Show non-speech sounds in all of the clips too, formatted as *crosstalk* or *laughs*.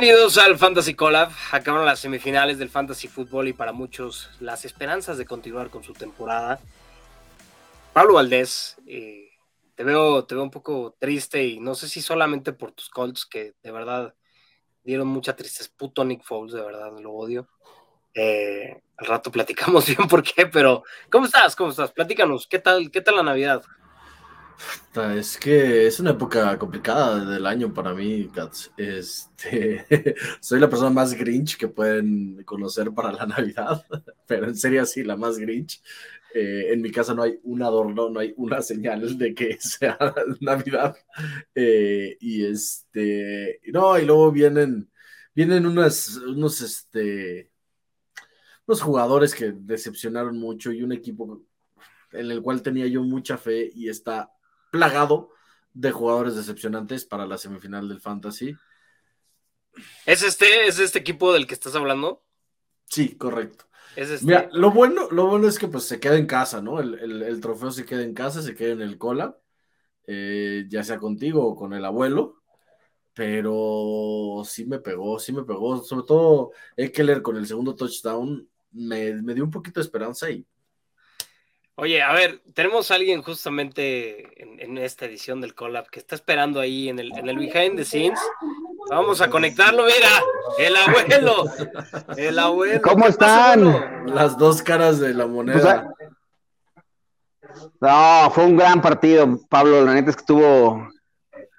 Bienvenidos al Fantasy Collab. Acabaron las semifinales del Fantasy Fútbol y para muchos las esperanzas de continuar con su temporada. Pablo Valdés, eh, te, veo, te veo un poco triste y no sé si solamente por tus Colts, que de verdad dieron mucha tristeza. Puto Nick Foles, de verdad, lo odio. Eh, al rato platicamos *laughs* bien por qué, pero ¿cómo estás? ¿Cómo estás? Platícanos, ¿qué tal, qué tal la Navidad? Es que es una época complicada del año para mí, Cats. Este, *laughs* soy la persona más Grinch que pueden conocer para la *laughs* Navidad, pero en serio sí, la más Grinch. Eh, en mi casa no hay un adorno, no hay una señal de que *laughs* sea Navidad. Eh, y este, no, y luego vienen, vienen unas, unos, este, unos jugadores que decepcionaron mucho y un equipo en el cual tenía yo mucha fe y está plagado de jugadores decepcionantes para la semifinal del Fantasy. ¿Es este, ¿Es este equipo del que estás hablando? Sí, correcto. ¿Es este? Mira, lo bueno, lo bueno es que pues se queda en casa, ¿no? El, trofeo se queda en casa, se queda en el cola, eh, ya sea contigo o con el abuelo, pero sí me pegó, sí me pegó, sobre todo Eckler con el segundo touchdown, me, me dio un poquito de esperanza y Oye, a ver, tenemos a alguien justamente en, esta edición del Collab que está esperando ahí en el, en el behind the scenes. Vamos a conectarlo, mira, el abuelo, el abuelo. ¿Cómo están? Las dos caras de la moneda. no, fue un gran partido, Pablo. La neta es que estuvo.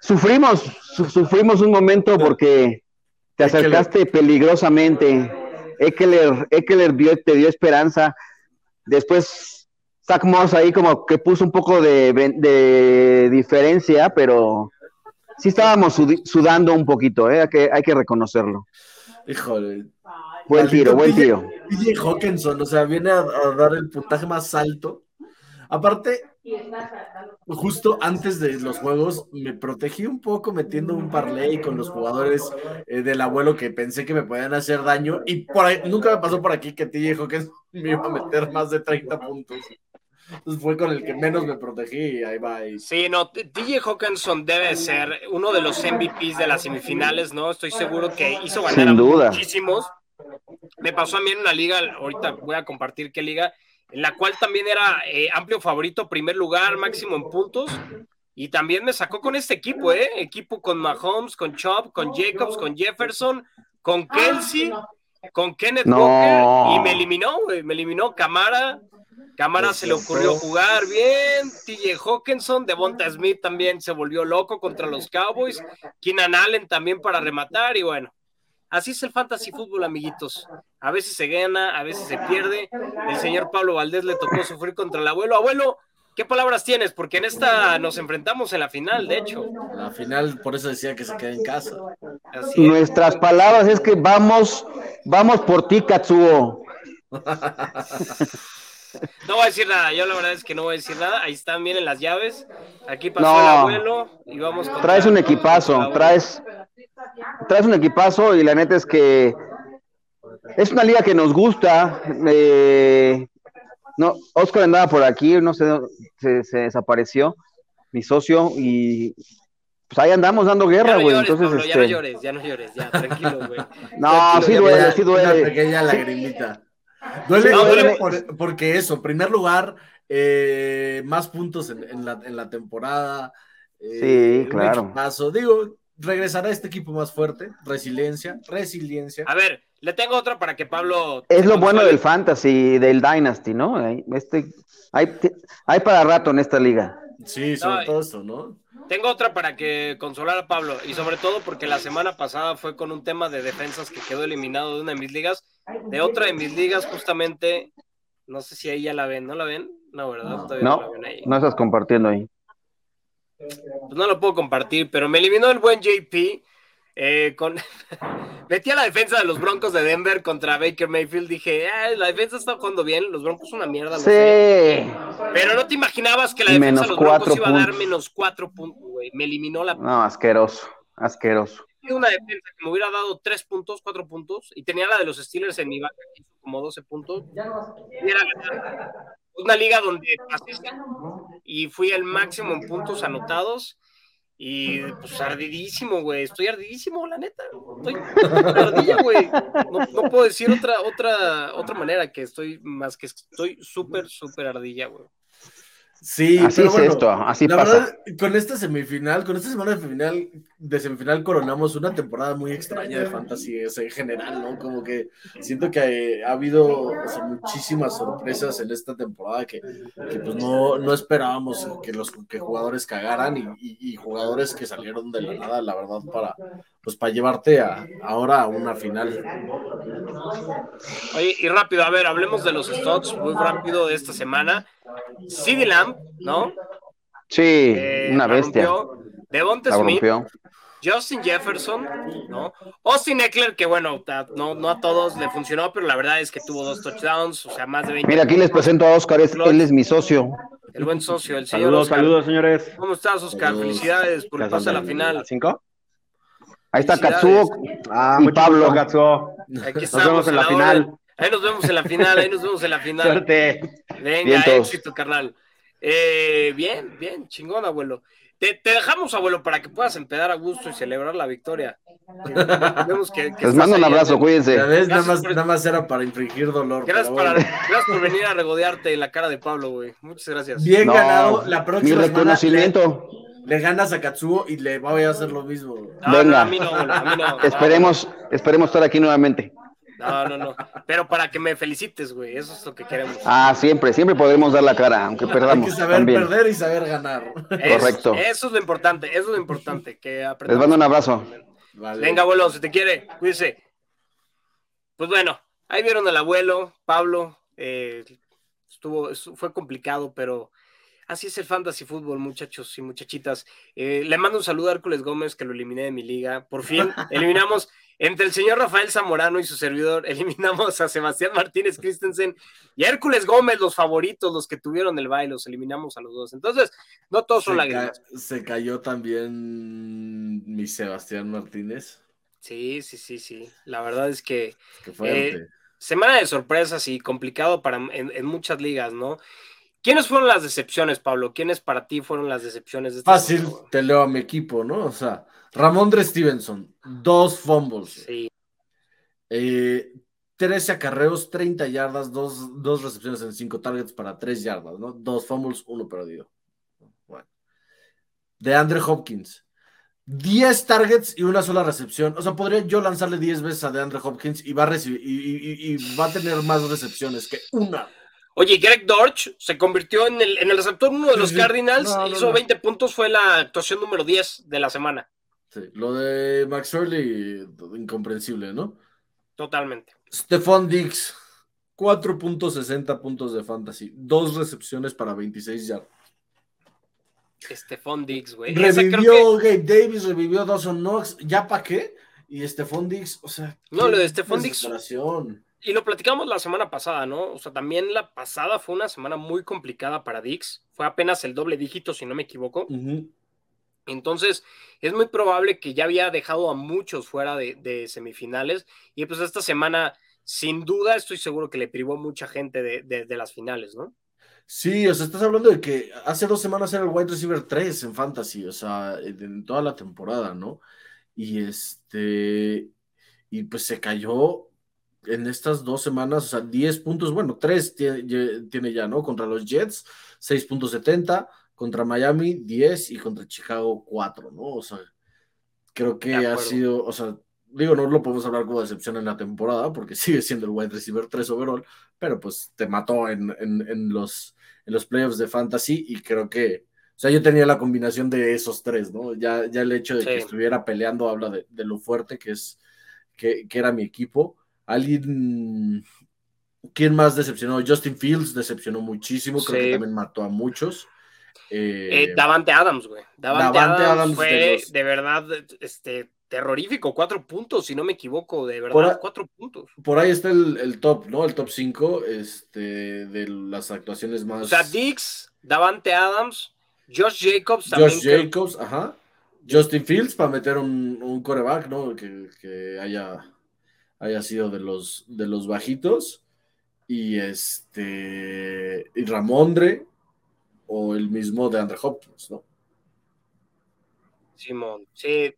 Sufrimos, sufrimos un momento porque te acercaste peligrosamente. Eckler, Eckler te dio esperanza. Después Zach Moss ahí como que puso un poco de, diferencia, pero sí estábamos sudando un poquito, ¿eh? hay, que, hay que reconocerlo. Híjole. Buen tiro, buen tiro. DJ Hawkinson, o sea, viene a, dar el puntaje más alto. Aparte, justo antes de los juegos me protegí un poco metiendo un parlay con los jugadores eh, del abuelo que pensé que me podían hacer daño y por ahí, nunca me pasó por aquí que TJ Hawkinson me iba a meter más de 30 puntos. Entonces fue con el que menos me protegí y ahí va. Sí, no, DJ Hawkinson debe ser uno de los MVPs de las semifinales, ¿no? Estoy seguro que hizo ganar a muchísimos. Me pasó a mí en una liga, ahorita voy a compartir qué liga, en la cual también era eh, amplio favorito, primer lugar, máximo en puntos. Y también me sacó con este equipo, ¿eh? Equipo con Mahomes, con Chop, con Jacobs, con Jefferson, con Kelsey, con Kenneth Walker. Y me eliminó, güey. Me eliminó Camara, Cámara se le ocurrió jugar bien. TJ Hawkinson, Devonta Smith también se volvió loco contra los Cowboys. Keenan Allen también para rematar. Y bueno, así es el fantasy fútbol, amiguitos. A veces se gana, a veces se pierde. El señor Pablo Valdés le tocó sufrir contra el abuelo. Abuelo, ¿qué palabras tienes? Porque en esta nos enfrentamos en la final, de hecho. La final, por eso decía que se queda en casa. Nuestras palabras es que vamos, vamos por ti, Katsuo. *laughs* No voy a decir nada, yo la verdad es que no voy a decir nada. Ahí están, miren las llaves. Aquí pasó el abuelo y vamos Traes un equipazo, traes, traes un equipazo y la neta es que es una liga que nos gusta. Eh, no, Oscar andaba por aquí, no sé, se, se desapareció, mi socio, y pues ahí andamos dando guerra, güey. Entonces, Pablo, ya no este llores, ya no llores, ya, tranquilo, güey. *laughs* No, sí duele, sí duele. Una pequeña lagrimita. Duele, porque eso, en primer lugar, eh, más puntos en, la, temporada. Eh, sí, claro. Digo, regresará este equipo más fuerte, resiliencia, resiliencia. A ver, le tengo otra para que Pablo. Es lo bueno del fantasy, del Dynasty, ¿no? Este, hay, hay para rato en esta liga. Sí, sobre todo eso, ¿no? Tengo otra para que consolar a Pablo y sobre todo porque la semana pasada fue con un tema de defensas que quedó eliminado de una de mis ligas, de otra de mis ligas justamente, no sé si ahí ya la ven, ¿no la ven? No, ¿verdad? No, Todavía no, la ven ahí. no estás compartiendo ahí. Pues no lo puedo compartir, pero me eliminó el buen JP eh, con... *laughs* Metí a la defensa de los Broncos de Denver contra Baker Mayfield. Dije, la defensa está jugando bien. Los Broncos son una mierda. sí. Pero no te imaginabas que la defensa de los Broncos iba a dar menos cuatro puntos, güey. Me eliminó la. No, asqueroso. Asqueroso. Una defensa que me hubiera dado tres puntos, cuatro puntos. Y tenía la de los Steelers en mi banca, que hizo como 12 puntos. Una liga donde pasé y fui el máximo en puntos anotados Y pues ardidísimo, güey. Estoy ardidísimo, la neta. Estoy ardilla, güey. No, puedo decir otra, otra, otra manera que estoy más que estoy súper, súper ardilla, güey. Sí, así es esto, así la pasa. Verdad, con esta semifinal, con esta semana de semifinal, de semifinal coronamos una temporada muy extraña de fantasy en general, ¿no? Como que siento que ha habido muchísimas sorpresas en esta temporada que, pues no, no, esperábamos que los que jugadores cagaran y, jugadores que salieron de la nada, la verdad, para pues para llevarte a, ahora a una final. Oye, y rápido, a ver, hablemos de los stocks muy rápido de esta semana. CD Lamb, ¿no? Sí, eh, una bestia. Devonta Smith, Justin Jefferson, ¿no? Austin Eckler, que bueno, no, no a todos le funcionó, pero la verdad es que tuvo dos touchdowns, o sea, más de 20. Mira, aquí les presento a Oscar, él es mi socio. El buen socio, el señor. Saludos, saludos, señores. ¿Cómo estás, Oscar? Felicidades por el pase a la final. ¿Cinco? Ahí está Katsuo ah, y Pablo. Katsuo. Nos vemos en la, final. Ahí nos vemos en la final, ahí nos vemos en la final. Suerte. Venga, éxito, carnal. Eh, bien, bien, chingón, abuelo. Te, dejamos, abuelo, para que puedas empedar a gusto y celebrar la victoria. *laughs* Les mando un abrazo, cuídense. nada, más, nada más era para infringir dolor. Gracias, por venir a regodearte en la cara de Pablo, güey. Muchas gracias. Bien ganado. La próxima mi reconocimiento. Le, ganas a Katsuo y le voy a hacer lo mismo. Venga. esperemos, esperemos estar aquí nuevamente. No, no, no. Pero para que me felicites, güey. Eso es lo que queremos. Ah, siempre, siempre podremos dar la cara, aunque perdamos. Hay que saber perder y saber ganar. Correcto. Eso es lo importante, eso es lo importante. Que Les mando un abrazo. Venga, abuelo, si te quiere, cuídese. Pues bueno, ahí vieron al abuelo, Pablo. Eh, estuvo, fue complicado, pero así es el fantasy fútbol, muchachos y muchachitas. Eh, le mando un saludo a Hércules Gómez, que lo eliminé de mi liga. Por fin, *laughs* eliminamos entre el señor Rafael Zamorano y su servidor, eliminamos a Sebastián Martínez Christensen y Hércules Gómez, los favoritos, los que tuvieron el baile, los eliminamos a los dos. Entonces, no todos son lágrimas. se cayó también mi Sebastián Martínez. Sí, sí, sí, sí. La verdad es que. Eh, semana de sorpresas y complicado para en, muchas ligas, ¿no? ¿Quiénes fueron las decepciones, Pablo? ¿Quiénes para ti fueron las decepciones de este Fácil, te leo a mi equipo, ¿no? O sea, Ramondre Stevenson, dos fumbles. Sí. 13 eh, acarreos, 30 yardas, dos, dos, recepciones en 5 targets para 3 yardas, ¿no? Dos fumbles, uno perdido. Bueno. De Andre Hopkins, 10 targets y una sola recepción. O sea, podría yo lanzarle 10 veces a DeAndre Hopkins y va a recibir y, va a tener más recepciones que una. Oye, Greg Dorch se convirtió en el, en el receptor uno de los Cardinals, hizo 20 puntos, fue la actuación número 10 de la semana. Sí, lo de Max Early, incomprensible, ¿no? Totalmente. Stephon Diggs, 4.60 puntos de fantasy, dos recepciones para 26 yardas. Stephon Diggs, güey. Revivió Gabe Davis, revivió Dawson Knox, ¿ya para qué? Y Stephon Diggs, o sea. No, lo de Stephon Diggs. Y lo platicamos la semana pasada, ¿no? O sea, también la pasada fue una semana muy complicada para Dix. Fue apenas el doble dígito, si no me equivoco. Entonces, es muy probable que ya había dejado a muchos fuera de, semifinales y pues esta semana, sin duda, estoy seguro que le privó mucha gente de, las finales, ¿no? Sí, o sea, estás hablando de que hace dos semanas era el wide receiver 3 en fantasy, o sea, en toda la temporada, ¿no? Y este, y pues se cayó en estas dos semanas, o sea, 10 puntos, bueno, 3 tiene, tiene ya, ¿no? Contra los Jets, 6.70 contra Miami 10 y contra Chicago 4, ¿no? O sea, creo que ha sido, o sea, digo, no lo podemos hablar como decepción en la temporada porque *laughs* sigue siendo el wide receiver 3 overall, pero pues te mató en, los, en los playoffs de fantasy y creo que, o sea, yo tenía la combinación de esos tres, ¿no? Ya, ya el hecho de que estuviera peleando habla de, lo fuerte que es, que, era mi equipo. Alguien, ¿quién más decepcionó? Justin Fields decepcionó muchísimo, creo que también mató a muchos. Eh, Davante Adams, güey. Davante, Adams, fue de, verdad este, terrorífico. Cuatro puntos, si no me equivoco, de verdad, cuatro puntos. Por ahí está el, top, ¿no? El top cinco este, de las actuaciones más. O sea, Dix, Davante Adams, Josh Jacobs Josh Jacobs, ajá. Justin Fields para meter un, un coreback, ¿no? Que, haya, haya sido de los, de los bajitos. Y este. Y Ramondre, o el mismo de Andre Hopkins, ¿no? Simón, sí.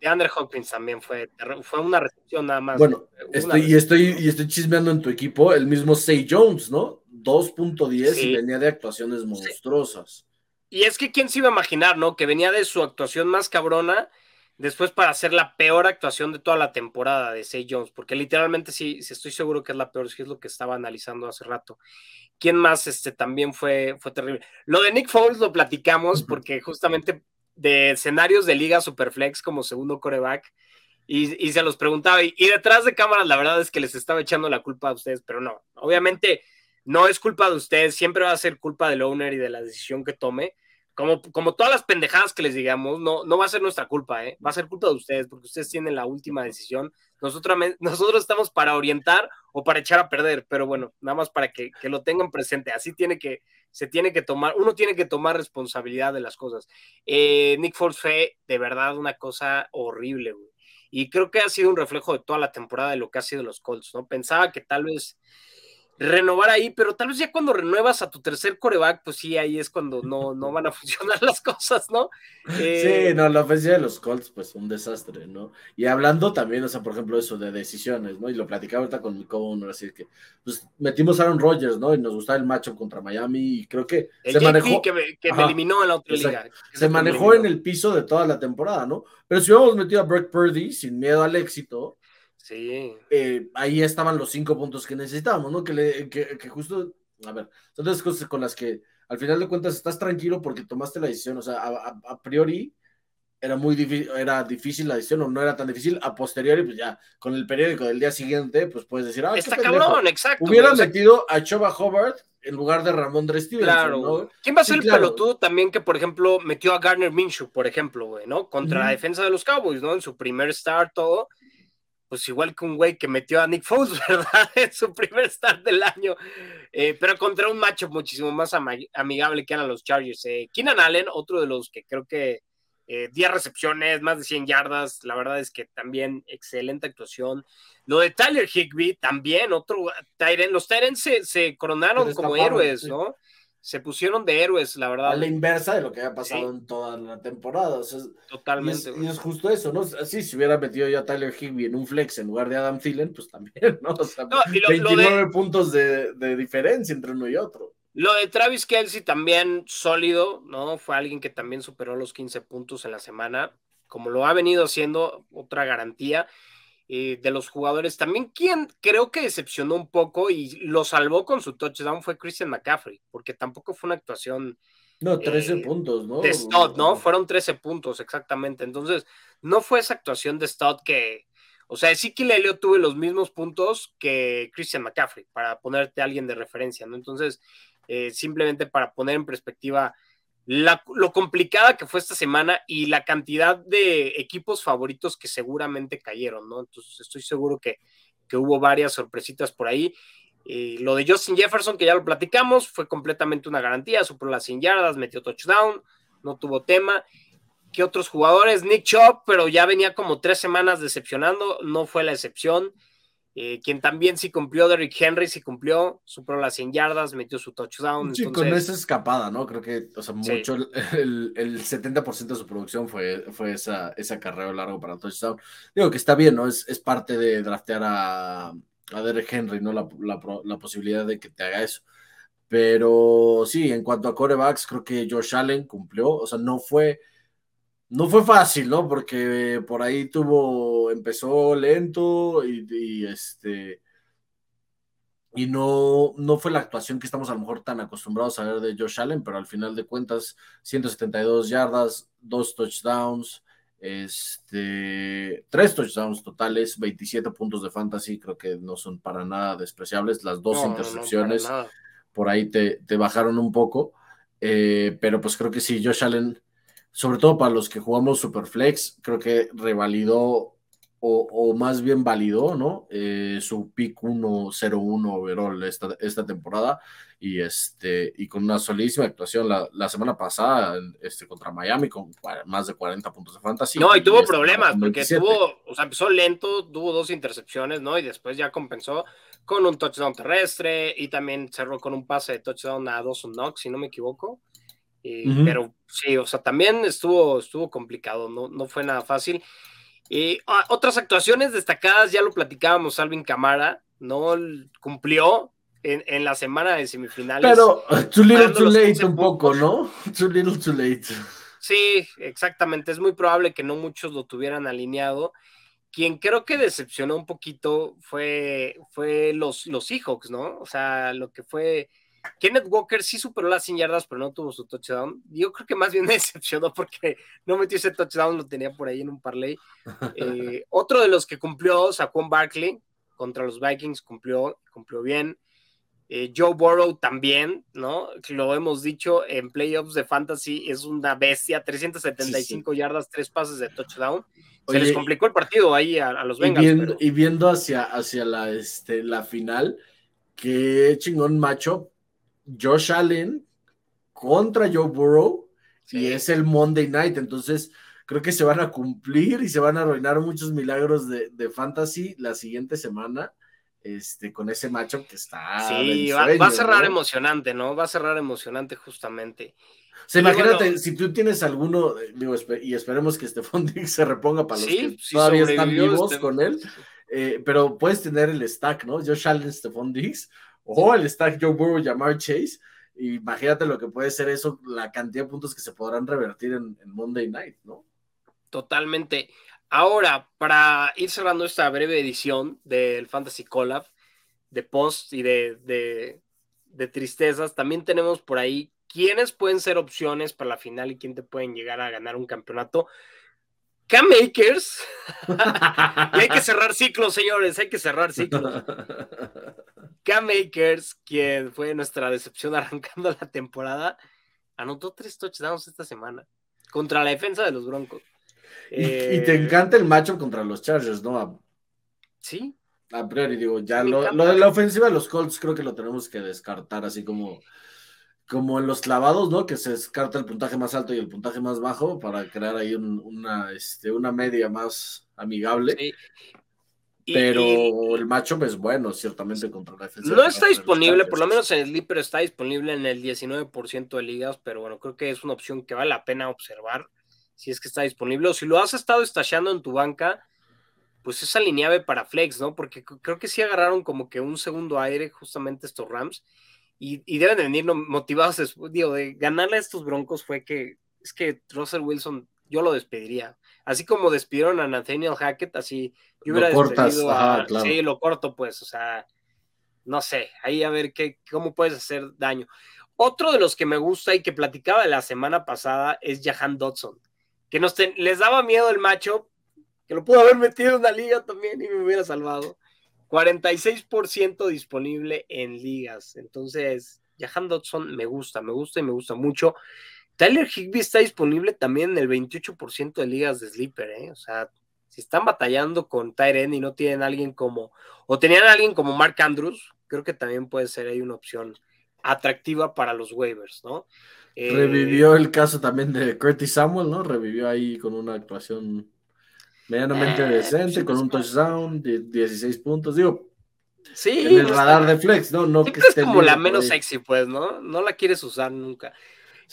De Andre Hopkins también fue, fue una recepción nada más. Bueno, estoy, y, estoy, y estoy chismeando en tu equipo el mismo Say Jones, ¿no? 2.10 y venía de actuaciones monstruosas. Y es que quién se iba a imaginar, ¿no? Que venía de su actuación más cabrona después para hacer la peor actuación de toda la temporada de Say Jones, porque literalmente sí, sí, estoy seguro que es la peor, sí es lo que estaba analizando hace rato. ¿Quién más este, también fue, fue terrible? Lo de Nick Foles lo platicamos porque justamente de escenarios de Liga Superflex como segundo coreback, y, se los preguntaba, y, y, detrás de cámaras la verdad es que les estaba echando la culpa a ustedes, pero no, obviamente no es culpa de ustedes, siempre va a ser culpa del owner y de la decisión que tome, como, como todas las pendejadas que les digamos, no, no va a ser nuestra culpa, ¿eh? va a ser culpa de ustedes, porque ustedes tienen la última decisión. Nosotros, nosotros estamos para orientar o para echar a perder, pero bueno, nada más para que, que, lo tengan presente. Así tiene que, se tiene que tomar, uno tiene que tomar responsabilidad de las cosas. Eh, Nick Foles fue de verdad una cosa horrible, güey. Y creo que ha sido un reflejo de toda la temporada de lo que ha sido los Colts, ¿no? Pensaba que tal vez renovar ahí, pero tal vez ya cuando renuevas a tu tercer coreback, pues sí, ahí es cuando no, no van a *laughs* funcionar las cosas, ¿no? sí, no, la ofensiva de los Colts, pues un desastre, ¿no? Y hablando también, o sea, por ejemplo, eso de decisiones, ¿no? Y lo platicaba ahorita con mi co así que, pues metimos a Aaron Rodgers, ¿no? Y nos gustaba el matchup contra Miami y creo que se manejó. que, me, que me eliminó en la otra liga. Se manejó en el piso de toda la temporada, ¿no? Pero si hubiéramos metido a Brock Purdy sin miedo al éxito, Sí. Eh, ahí estaban los cinco puntos que necesitábamos, ¿no? Que, le, que, que, justo, a ver, son las cosas con las que al final de cuentas estás tranquilo porque tomaste la decisión, o sea, a, a, priori era muy difícil, era difícil la decisión o no era tan difícil, a posteriori, pues ya, con el periódico del día siguiente, pues puedes decir, ah, está cabrón, exacto. Hubiera metido a Choba Hobart en lugar de Ramón Stevenson, claro. ¿no? ¿Quién va a ser el pelotudo también que, por ejemplo, metió a Garner Minshew, por ejemplo, güey, ¿no? Contra la defensa de los Cowboys, ¿no? En su primer start, todo pues igual que un güey que metió a Nick Foles, *laughs* ¿verdad? En su primer start del año, eh, pero contra un macho muchísimo más amigable que eran los Chargers. Eh, Keenan Allen, otro de los que creo que eh, 10 recepciones, más de 100 yardas, la verdad es que también excelente actuación. Lo de Tyler Higby, también otro Tyren, los Tyrens se, se coronaron como héroes, ¿no? Se pusieron de héroes, la verdad. A la inversa de lo que había pasado en toda la temporada. Totalmente. Y es, justo eso, ¿no? Sí, si hubiera metido ya Tyler Higby en un flex en lugar de Adam Thielen, pues también, *laughs* ¿no? O sea, 29 puntos de, de, diferencia entre uno y otro. Lo de Travis Kelsey también sólido, ¿no? Fue alguien que también superó los 15 puntos en la semana, como lo ha venido haciendo, otra garantía. Eh, de los jugadores. También quien creo que decepcionó un poco y lo salvó con su touchdown fue Christian McCaffrey, porque tampoco fue una actuación. No, 13 eh, puntos, ¿no? De Stott, ¿no? Fueron 13 puntos, exactamente. Entonces, no fue esa actuación de Stott que. O sea, sí que Lelio tuve los mismos puntos que Christian McCaffrey, para ponerte a alguien de referencia, ¿no? Entonces, eh, simplemente para poner en perspectiva lo complicada que fue esta semana y la cantidad de equipos favoritos que seguramente cayeron, ¿no? Entonces estoy seguro que, hubo varias sorpresitas por ahí. Eh, lo de Justin Jefferson, que ya lo platicamos, fue completamente una garantía, superó las 100 yardas, metió touchdown, no tuvo tema. ¿Qué otros jugadores? Nick Chop, pero ya venía como tres semanas decepcionando, no fue la excepción. Eh, quien también sí cumplió, Derrick Henry sí cumplió, superó las 100 yardas, metió su touchdown. Sí, con esa escapada, ¿no? Creo que, o sea, mucho, el, el, 70% de su producción fue, fue esa, esa carrera largo para touchdown. Digo que está bien, ¿no? Es, es parte de draftear a, a Derrick Henry, ¿no? La, la, la, posibilidad de que te haga eso. Pero sí, en cuanto a corebacks, creo que Josh Allen cumplió, o sea, no fue no fue fácil, ¿no? Porque por ahí tuvo, empezó lento y, este y no, no fue la actuación que estamos a lo mejor tan acostumbrados a ver de Josh Allen, pero al final de cuentas, 172 yardas, dos touchdowns, este, tres touchdowns totales, 27 puntos de fantasy, creo que no son para nada despreciables, las dos intercepciones por ahí te, bajaron un poco, eh, pero pues creo que sí, Josh Allen sobre todo para los que jugamos Superflex, creo que revalidó o, más bien validó, ¿no? Eh, su pick 1-0-1 overall esta, esta temporada y, este, y con una solísima actuación la, semana pasada este, contra Miami con más de 40 puntos de fantasy. No, y, tuvo problemas porque tuvo, o sea, empezó lento, tuvo dos intercepciones, ¿no? Y después ya compensó con un touchdown terrestre y también cerró con un pase de touchdown a Dawson Knox, si no me equivoco. Pero sí, o sea, también estuvo, estuvo complicado, no, no fue nada fácil. Y ah, otras actuaciones destacadas, ya lo platicábamos, Alvin Camara, ¿no? Cumplió en, en la semana de semifinales. Pero *laughs* too little too late un poco, ¿no? *laughs* Too little too late. Sí, exactamente. Es muy probable que no muchos lo tuvieran alineado. Quien creo que decepcionó un poquito fue, fue los, los Seahawks, ¿no? O sea, lo que fue Kenneth Walker sí superó las 100 yardas, pero no tuvo su touchdown. Yo creo que más bien me *laughs* decepcionó porque no metió ese touchdown, lo tenía por ahí en un parlay. Eh, *laughs* otro de los que cumplió, Saquon Barkley, contra los Vikings, cumplió, cumplió bien. Eh, Joe Burrow también, ¿no? Lo hemos dicho en playoffs de fantasy, es una bestia, 375 yardas, tres pases de touchdown. Se les complicó el partido ahí a, los Bengals. Y viendo, hacia, hacia la, este, la final, qué chingón macho Josh Allen contra Joe Burrow y es el Monday Night, entonces creo que se van a cumplir y se van a arruinar muchos milagros de, fantasy la siguiente semana. Este, con ese matchup que está. Sí, va, a cerrar emocionante, ¿no? Va a cerrar emocionante justamente. O imagínate, si tú tienes alguno, digo, y esperemos que Stephon *laughs* Diggs se reponga para los que todavía están vivos este con él, *laughs* eh, pero puedes tener el stack, ¿no? Josh Allen, Stephon Diggs, o el stack Joe Burrow, llamar Chase. Imagínate lo que puede ser eso, la cantidad de puntos que se podrán revertir en, Monday Night, ¿no? Totalmente. Ahora, para ir cerrando esta breve edición del Fantasy Collab, de post y de, de, tristezas, también tenemos por ahí quiénes pueden ser opciones para la final y quién te pueden llegar a ganar un campeonato. K-Makers. *laughs* hay que cerrar ciclos, señores, hay que cerrar ciclos. K-Makers, quien fue nuestra decepción arrancando la temporada, anotó tres touchdowns esta semana contra la defensa de los Broncos. Y, te eh, encanta el macho contra los Chargers, ¿no? Sí. A priori, digo, ya lo, de la ofensiva de los Colts creo que lo tenemos que descartar, así como, como en los clavados, ¿no? Que se descarta el puntaje más alto y el puntaje más bajo para crear ahí una, este, una media más amigable. Sí. Pero el macho es bueno, ciertamente, contra la defensa. No está disponible, por lo menos en el Sleeper está disponible en el 19% de ligas, pero bueno, creo que es una opción que vale la pena observar si es que está disponible. O si lo has estado estallando en tu banca, pues es alineable para Flex, ¿no? Porque creo que sí agarraron como que un segundo aire justamente estos Rams y, y deben de venir motivados, digo, de ganarle a estos Broncos fue que es que Russell Wilson yo lo despediría. Así como despidieron a Nathaniel Hackett, así yo hubiera despedido a. Sí, lo corto, pues, o sea, no sé, ahí a ver qué, cómo puedes hacer daño. Otro de los que me gusta y que platicaba la semana pasada es Jahan Dodson, que nos les daba miedo el macho, que lo pudo haber metido en la liga también y me hubiera salvado. 46% disponible en ligas. Entonces, Jahan Dodson me gusta, me gusta y me gusta mucho. Tyler Higby está disponible también en el 28% de ligas de Sleeper, ¿eh? O sea, si están batallando con Tyren y no tienen alguien como, o tenían a alguien como Mark Andrews, creo que también puede ser ahí una opción atractiva para los waivers, ¿no? Eh, Revivió el caso también de Curtis Samuel, ¿no? Revivió ahí con una actuación medianamente eh, decente, con un touchdown de 16 puntos. Digo, sí, en el radar de flex, ¿no? no que es como la menos sexy, pues, ¿no? No la quieres usar nunca.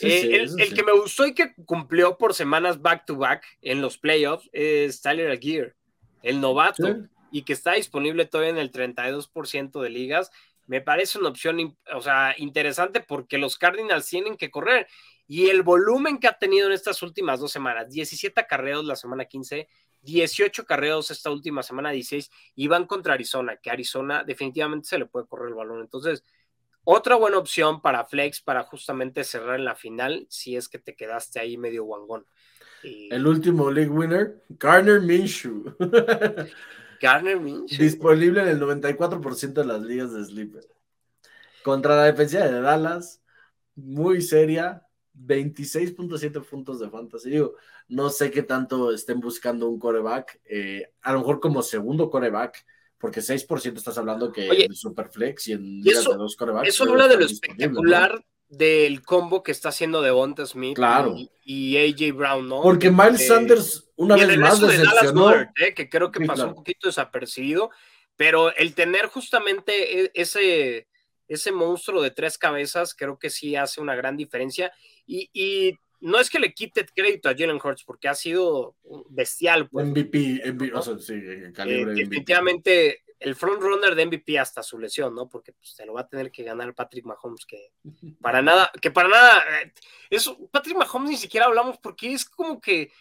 Eh, el, que me gustó y que cumplió por semanas back to back en los playoffs es Tyler Aguirre, el novato, y que está disponible todavía en el 32% de ligas. Me parece una opción o sea, interesante porque los Cardinals tienen que correr y el volumen que ha tenido en estas últimas dos semanas, 17 carreos la semana 15, 18 carreos esta última semana 16 y van contra Arizona, que Arizona definitivamente se le puede correr el balón. Entonces, otra buena opción para Flex para justamente cerrar en la final si es que te quedaste ahí medio guangón. El último league winner, Garner Minshew. *laughs* Garner Minshew. Disponible en el 94% de las ligas de Sleeper. Contra la defensa de Dallas, muy seria, 26.7 puntos de fantasy. Digo, no sé qué tanto estén buscando un coreback. Eh, a lo mejor como segundo coreback porque 6% estás hablando que en Superflex y en eso, de dos corebacks. Eso habla de lo espectacular del combo que está haciendo Devonta Smith y, AJ Brown, ¿no? Porque Miles eh, Sanders una vez más decepcionó. De eh, que creo que pasó un poquito desapercibido, pero el tener justamente e, ese ese monstruo de tres cabezas creo que sí hace una gran diferencia. Y, no es que le quite crédito a Jalen Hurts, porque ha sido bestial. Pues, MVP, o sea, sí, calibre eh, Definitivamente el front runner de MVP hasta su lesión, ¿no? Porque pues, se lo va a tener que ganar Patrick Mahomes, que para *laughs* nada, que para nada, eh, eso, Patrick Mahomes ni siquiera hablamos porque es como que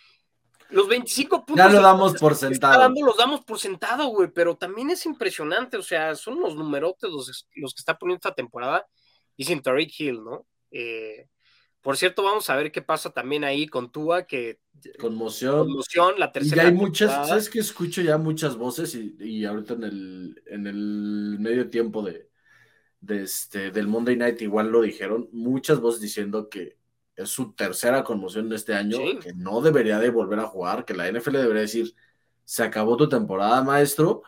los 25 puntos. Ya lo damos por sentado. los damos por sentado, güey, pero también es impresionante, o sea, son los numerotes los, los que está poniendo esta temporada y sin Tariq Hill, ¿no? Eh, por cierto, vamos a ver qué pasa también ahí con Tua, que conmoción. Conmoción, la tercera. Y hay muchas, ¿sabes que escucho ya muchas voces y, y, ahorita en el, en el medio tiempo de, de este, del Monday Night igual lo dijeron, muchas voces diciendo que es su tercera conmoción de este año, que no debería de volver a jugar, que la NFL debería decir, se acabó tu temporada, maestro,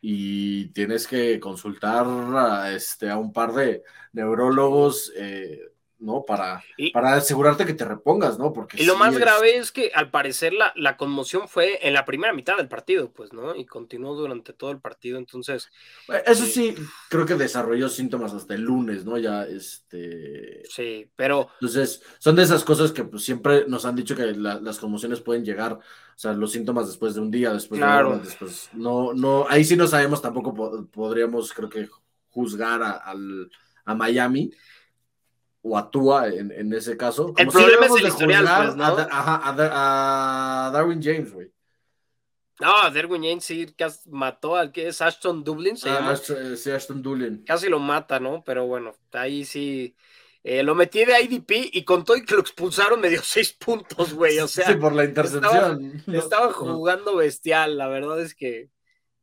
y tienes que consultar a, este, a un par de neurólogos. Eh, ¿no? Para, para asegurarte que te repongas, ¿no? Porque y lo más grave es que al parecer la, la, conmoción fue en la primera mitad del partido, pues, ¿no? Y continuó durante todo el partido, entonces... Eso eh, sí, creo que desarrolló síntomas hasta el lunes, ¿no? Ya, este... Sí, pero... Entonces, son de esas cosas que pues, siempre nos han dicho que las conmociones pueden llegar, o sea, los síntomas después de un día, después de una después... No, no, ahí sí no sabemos, tampoco podríamos, creo que, juzgar a, al, a Miami, o actúa en, en ese caso. el problema es el historial, pues, ¿no? a, Darwin James, güey. No, Darwin James sí mató al que es Ashton Dublin. ¿se ah, sí, Ashton Dublin. Casi lo mata, ¿no? Pero bueno, ahí sí. Eh, lo metí de IDP y con todo y que lo expulsaron me dio *laughs* seis puntos, güey. O sea, sí, por la intercepción. *laughs* Estaba, jugando bestial, la verdad es que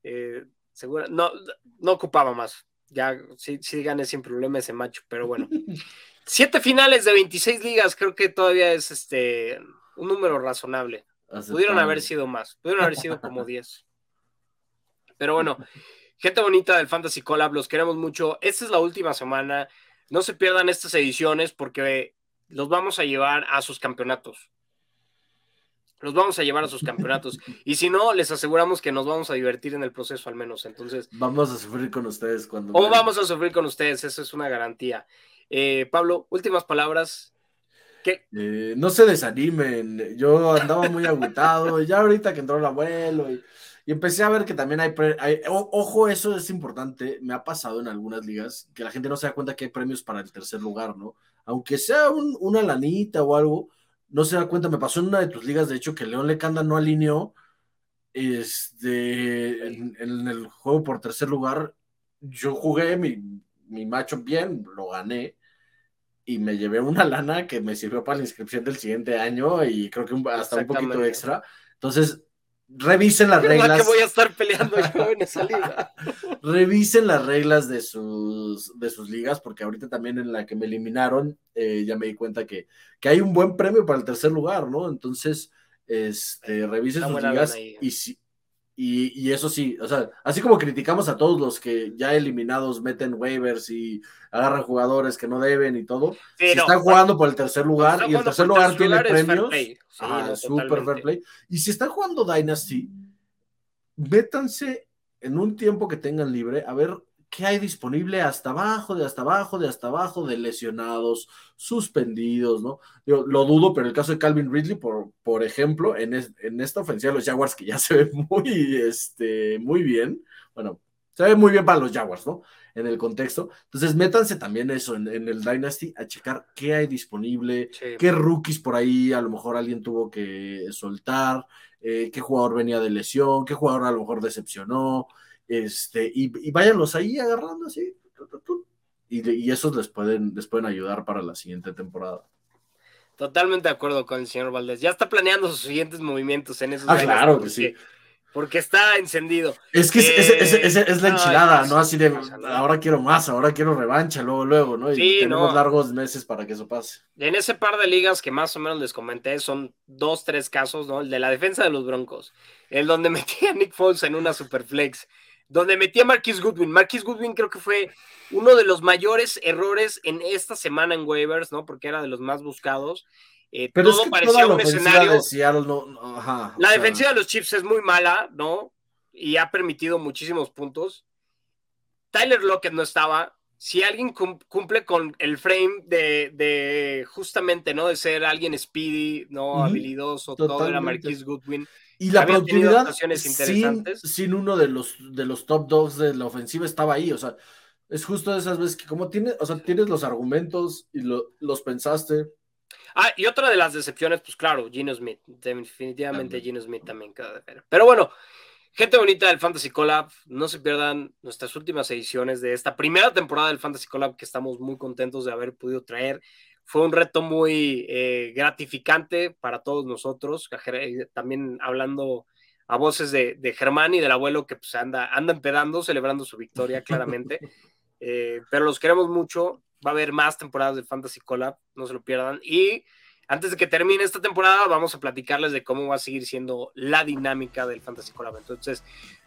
eh, seguro, no, no ocupaba más. Ya sí, sí gané sin problema ese macho, pero bueno. *laughs* Siete finales de 26 ligas, creo que todavía es este un número razonable. Pudieron haber sido más, pudieron haber sido como 10. Pero bueno, gente bonita del Fantasy Collab, los queremos mucho. Esta es la última semana. No se pierdan estas ediciones porque los vamos a llevar a sus campeonatos. Los vamos a llevar a sus campeonatos. Y si no, les aseguramos que nos vamos a divertir en el proceso al menos. Entonces. Vamos a sufrir con ustedes cuando. O vamos a sufrir con ustedes, eso es una garantía. Eh, Pablo, últimas palabras. ¿Qué? Eh, no se desanimen. Yo andaba muy agotado. *laughs* ya ahorita que entró el abuelo y, empecé a ver que también hay, ojo, eso es importante. Me ha pasado en algunas ligas que la gente no se da cuenta que hay premios para el tercer lugar, ¿no? Aunque sea una lanita o algo, no se da cuenta. Me pasó en una de tus ligas, de hecho, que León Lecanda no alineó este, en, en el juego por tercer lugar. Yo jugué mi, mi macho bien, lo gané y me llevé una lana que me sirvió para la inscripción del siguiente año y creo que hasta un poquito extra. Entonces, revisen las *laughs* reglas. que voy a estar peleando yo en esa liga. *laughs* revisen las reglas de sus, de sus ligas, porque ahorita también en la que me eliminaron, eh, ya me di cuenta que, que hay un buen premio para el tercer lugar, ¿no? Entonces, este, revisen sus ligas y si, y, eso sí, o sea, así como criticamos a todos los que ya eliminados meten waivers y agarran jugadores que no deben y todo, si están jugando por el tercer lugar y el tercer lugar tiene premios, super fair play. Y si están jugando Dynasty, métanse en un tiempo que tengan libre a ver ¿qué hay disponible hasta abajo, de hasta abajo, de hasta abajo, de lesionados, suspendidos, ¿no? Yo lo dudo, pero el caso de Calvin Ridley, por, por ejemplo, en, en esta ofensiva de los Jaguars, que ya se ve *laughs* muy, este, muy bien, bueno, se ve muy bien para los Jaguars, ¿no? En el contexto. Entonces, métanse también eso en, el Dynasty a checar qué hay disponible, qué rookies por ahí a lo mejor alguien tuvo que soltar, eh, qué jugador venía de lesión, qué jugador a lo mejor decepcionó, este, y, váyanlos ahí agarrando así. Y, y, esos les pueden, les pueden ayudar para la siguiente temporada. Totalmente de acuerdo con el señor Valdés. Ya está planeando sus siguientes movimientos en esos. Ah, claro que sí. Porque está encendido. Es que es, eh, la enchilada, ¿no? Así de ahora quiero más, ahora quiero revancha, luego, luego, ¿no? Y tenemos largos meses para que eso pase. En ese par de ligas que más o menos les comenté, son dos, tres casos, ¿no? El de la defensa de los Broncos, el donde *laughs* metí a Nick Foles en una superflex donde metí a Marquis Goodwin. Marquis Goodwin creo que fue uno de los mayores errores en esta semana en waivers, ¿no? Porque era de los más buscados. Eh, Pero todo parecía un escenario. la defensiva de los Chiefs es muy mala, ¿no? Y ha permitido muchísimos puntos. Tyler Lockett no estaba. si alguien cumple con el frame de, justamente, ¿no? De ser alguien speedy, ¿no? Habilidoso, todo era Marquis Goodwin. Y la productividad sin, sin, uno de los, de los top dogs de la ofensiva estaba ahí, o sea, es justo de esas veces que como tienes, o sea, tienes los argumentos y los pensaste. Ah, y otra de las decepciones, pues claro, Gino Smith, definitivamente Gino Smith también queda de ver. Pero bueno, Gente bonita del Fantasy Collab, no se pierdan nuestras últimas ediciones de esta primera temporada del Fantasy Collab que estamos muy contentos de haber podido traer. Fue un reto muy eh, gratificante para todos nosotros, eh, también hablando a voces de, Germán y del abuelo que pues anda, anda empedando, celebrando su victoria *laughs* claramente. Eh, pero los queremos mucho, va a haber más temporadas del Fantasy Collab, no se lo pierdan. Y antes de que termine esta temporada, vamos a platicarles de cómo va a seguir siendo la dinámica del Fantasy Collab. Entonces,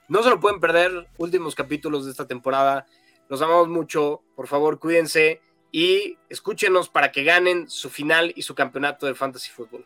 no se lo pueden perder, últimos capítulos de esta temporada. Los amamos mucho, por favor, cuídense y escúchenos para que ganen su final y su campeonato de Fantasy Football.